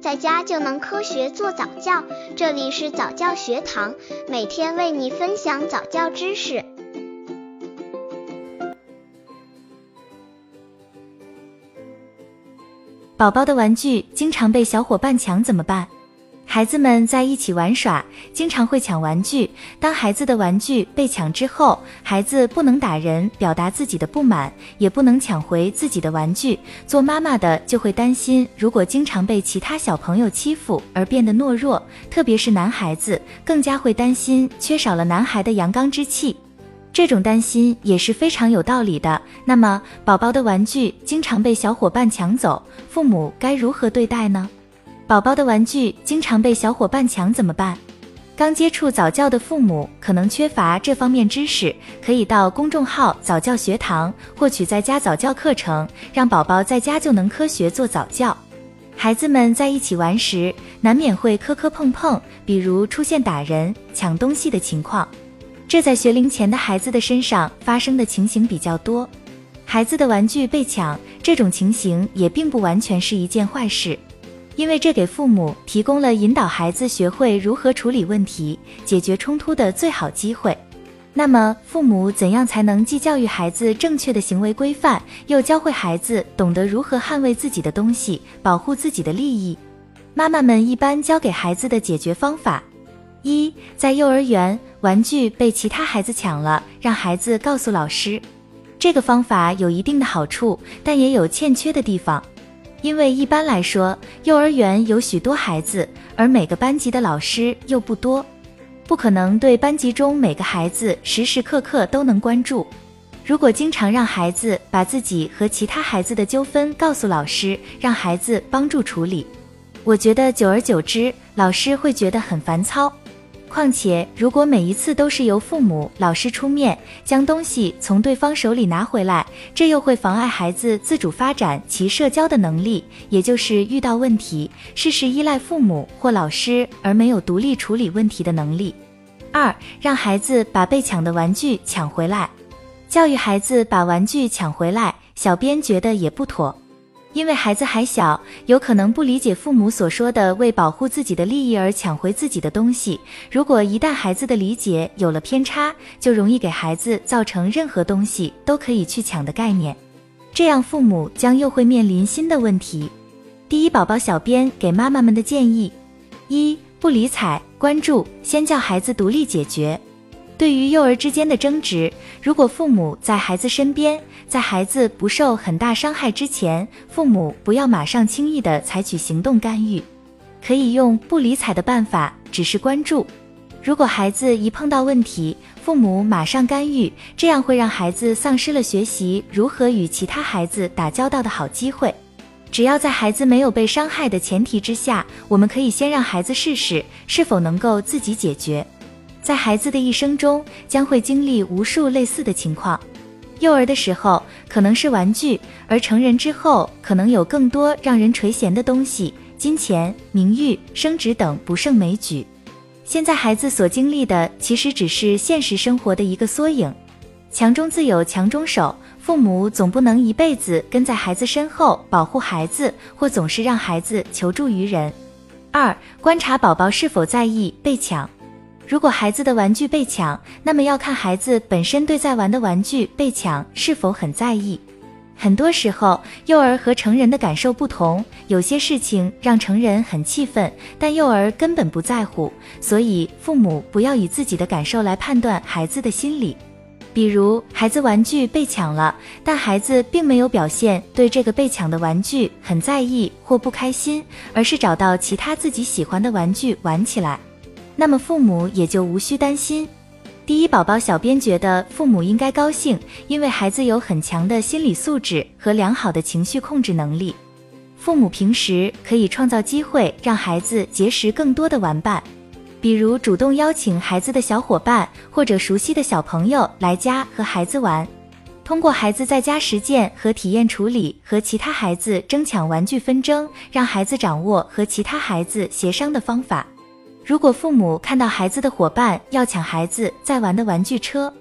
在家就能科学做早教。这里是早教学堂，每天为你分享早教知识。宝宝的玩具经常被小伙伴抢，怎么办？孩子们在一起玩耍，经常会抢玩具。当孩子的玩具被抢之后，孩子不能打人表达自己的不满，也不能抢回自己的玩具。做妈妈的就会担心，如果经常被其他小朋友欺负而变得懦弱，特别是男孩子，更加会担心缺少了男孩的阳刚之气。这种担心也是非常有道理的。那么，宝宝的玩具经常被小伙伴抢走，父母该如何对待呢？宝宝的玩具经常被小伙伴抢怎么办？刚接触早教的父母可能缺乏这方面知识，可以到公众号早教学堂获取在家早教课程，让宝宝在家就能科学做早教。孩子们在一起玩时，难免会磕磕碰碰，比如出现打人、抢东西的情况，这在学龄前的孩子的身上发生的情形比较多。孩子的玩具被抢，这种情形也并不完全是一件坏事。因为这给父母提供了引导孩子学会如何处理问题、解决冲突的最好机会。那么，父母怎样才能既教育孩子正确的行为规范，又教会孩子懂得如何捍卫自己的东西、保护自己的利益？妈妈们一般教给孩子的解决方法：一，在幼儿园玩具被其他孩子抢了，让孩子告诉老师。这个方法有一定的好处，但也有欠缺的地方。因为一般来说，幼儿园有许多孩子，而每个班级的老师又不多，不可能对班级中每个孩子时时刻刻都能关注。如果经常让孩子把自己和其他孩子的纠纷告诉老师，让孩子帮助处理，我觉得久而久之，老师会觉得很烦操。况且，如果每一次都是由父母、老师出面将东西从对方手里拿回来，这又会妨碍孩子自主发展其社交的能力，也就是遇到问题事事依赖父母或老师而没有独立处理问题的能力。二，让孩子把被抢的玩具抢回来，教育孩子把玩具抢回来，小编觉得也不妥。因为孩子还小，有可能不理解父母所说的为保护自己的利益而抢回自己的东西。如果一旦孩子的理解有了偏差，就容易给孩子造成任何东西都可以去抢的概念，这样父母将又会面临新的问题。第一，宝宝小编给妈妈们的建议：一、不理睬，关注，先教孩子独立解决。对于幼儿之间的争执，如果父母在孩子身边，在孩子不受很大伤害之前，父母不要马上轻易的采取行动干预，可以用不理睬的办法，只是关注。如果孩子一碰到问题，父母马上干预，这样会让孩子丧失了学习如何与其他孩子打交道的好机会。只要在孩子没有被伤害的前提之下，我们可以先让孩子试试是否能够自己解决。在孩子的一生中，将会经历无数类似的情况。幼儿的时候可能是玩具，而成人之后可能有更多让人垂涎的东西，金钱、名誉、升职等不胜枚举。现在孩子所经历的，其实只是现实生活的一个缩影。强中自有强中手，父母总不能一辈子跟在孩子身后保护孩子，或总是让孩子求助于人。二、观察宝宝是否在意被抢。如果孩子的玩具被抢，那么要看孩子本身对在玩的玩具被抢是否很在意。很多时候，幼儿和成人的感受不同，有些事情让成人很气愤，但幼儿根本不在乎。所以，父母不要以自己的感受来判断孩子的心理。比如，孩子玩具被抢了，但孩子并没有表现对这个被抢的玩具很在意或不开心，而是找到其他自己喜欢的玩具玩起来。那么父母也就无需担心。第一，宝宝小编觉得父母应该高兴，因为孩子有很强的心理素质和良好的情绪控制能力。父母平时可以创造机会让孩子结识更多的玩伴，比如主动邀请孩子的小伙伴或者熟悉的小朋友来家和孩子玩。通过孩子在家实践和体验处理和其他孩子争抢玩具纷争，让孩子掌握和其他孩子协商的方法。如果父母看到孩子的伙伴要抢孩子在玩的玩具车，